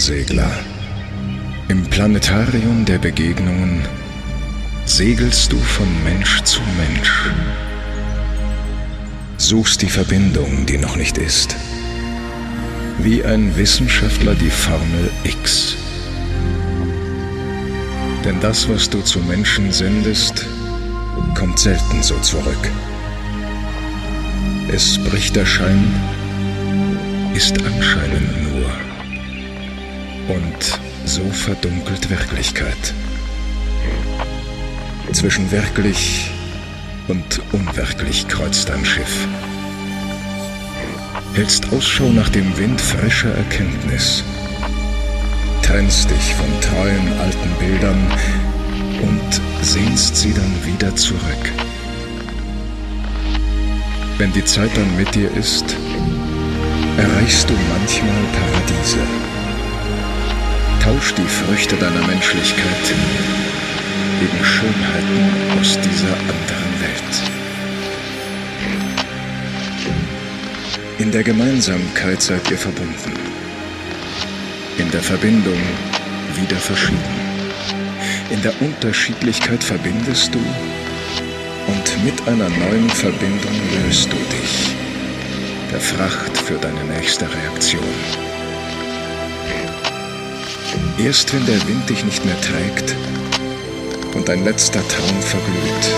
Weltensegler. Im Planetarium der Begegnungen segelst du von Mensch zu Mensch. Suchst die Verbindung, die noch nicht ist. Wie ein Wissenschaftler die Formel X. Denn das, was du zu Menschen sendest, kommt selten so zurück. Es bricht der Schein, ist anscheinend nur. Und so verdunkelt Wirklichkeit. Zwischen wirklich und unwirklich kreuzt dein Schiff. Hältst Ausschau nach dem Wind frischer Erkenntnis. Trennst dich von treuen alten Bildern und sehnst sie dann wieder zurück. Wenn die Zeit dann mit dir ist, erreichst du manchmal Paradiese. Tausch die Früchte deiner Menschlichkeit gegen Schönheiten aus dieser anderen Welt. In der Gemeinsamkeit seid ihr verbunden, in der Verbindung wieder verschieden. In der Unterschiedlichkeit verbindest du und mit einer neuen Verbindung löst du dich der Fracht für deine nächste Reaktion. Erst wenn der Wind dich nicht mehr trägt und dein letzter Traum verglüht,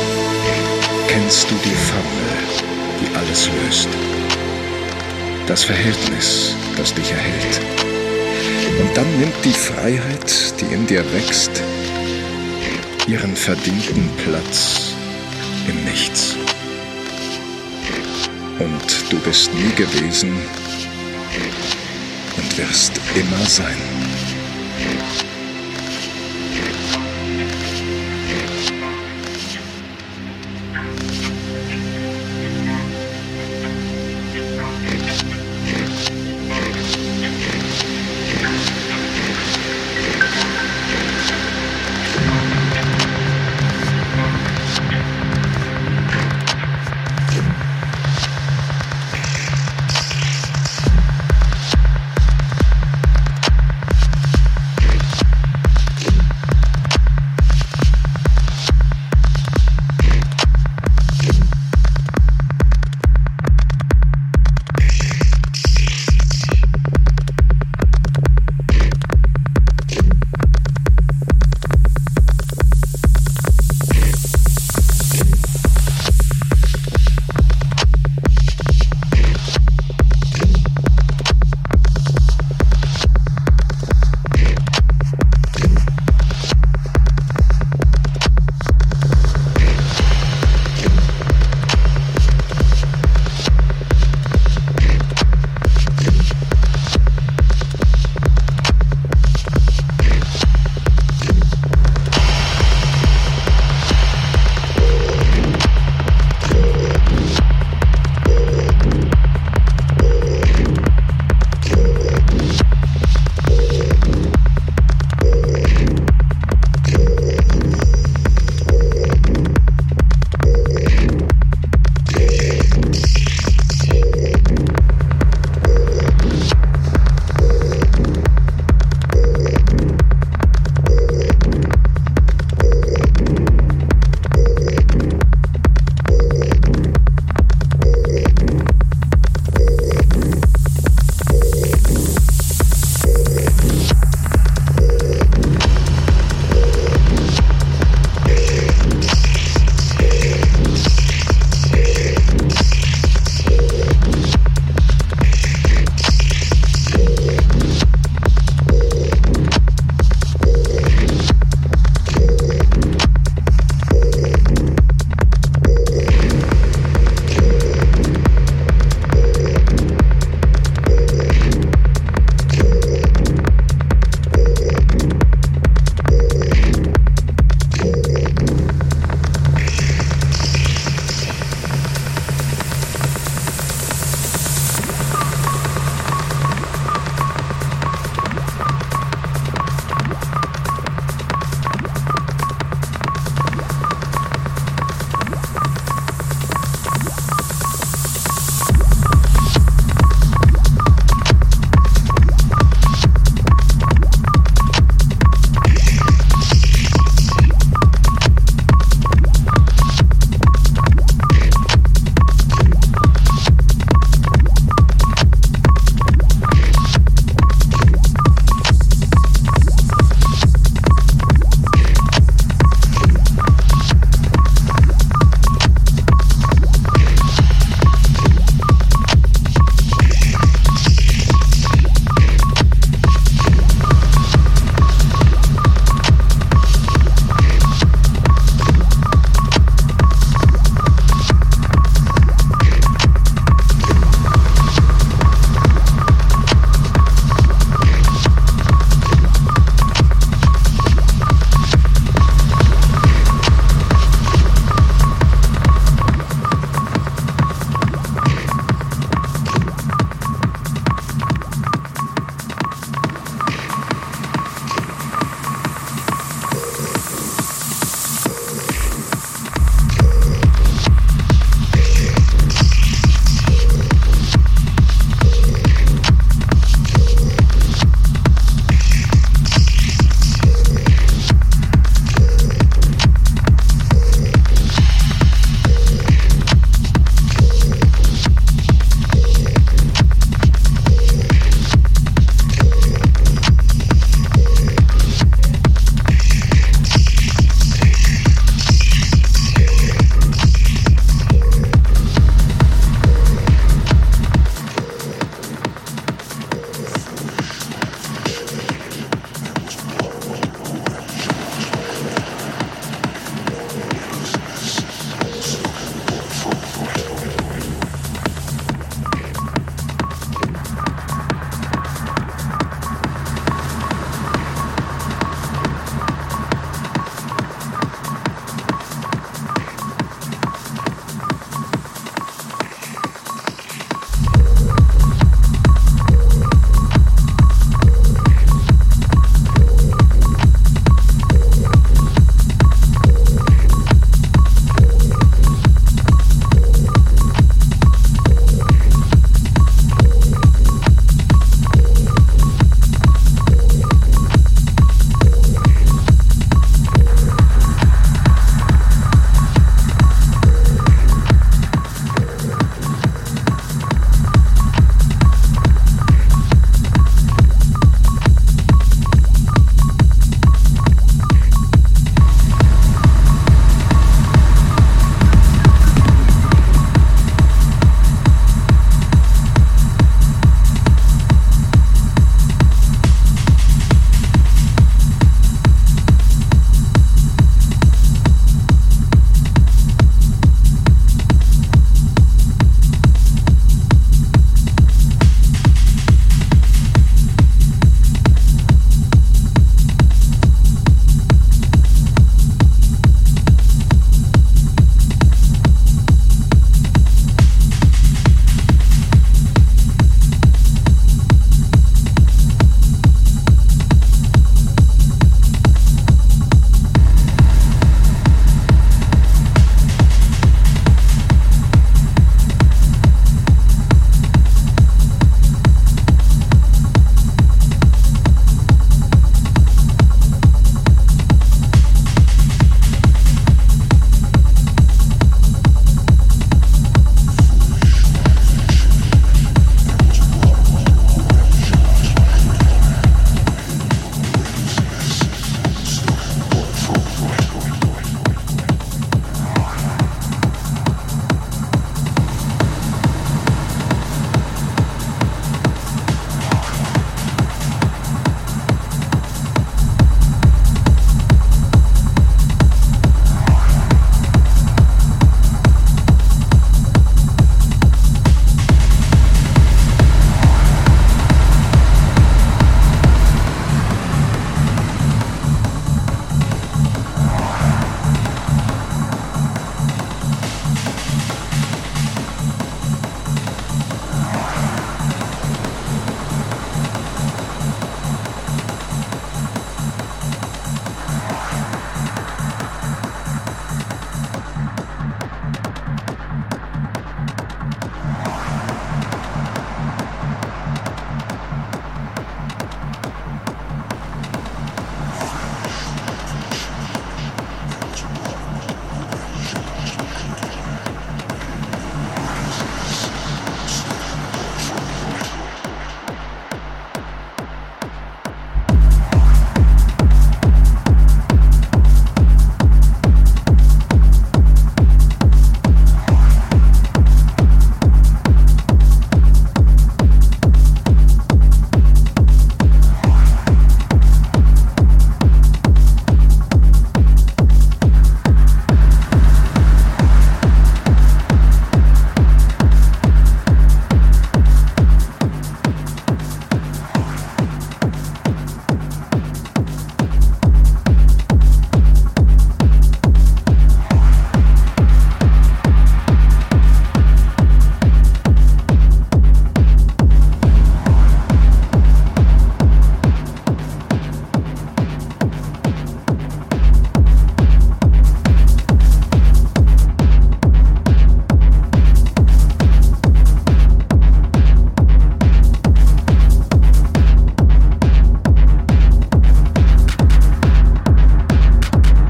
kennst du die Formel, die alles löst. Das Verhältnis, das dich erhält. Und dann nimmt die Freiheit, die in dir wächst, ihren verdienten Platz im Nichts. Und du bist nie gewesen und wirst immer sein.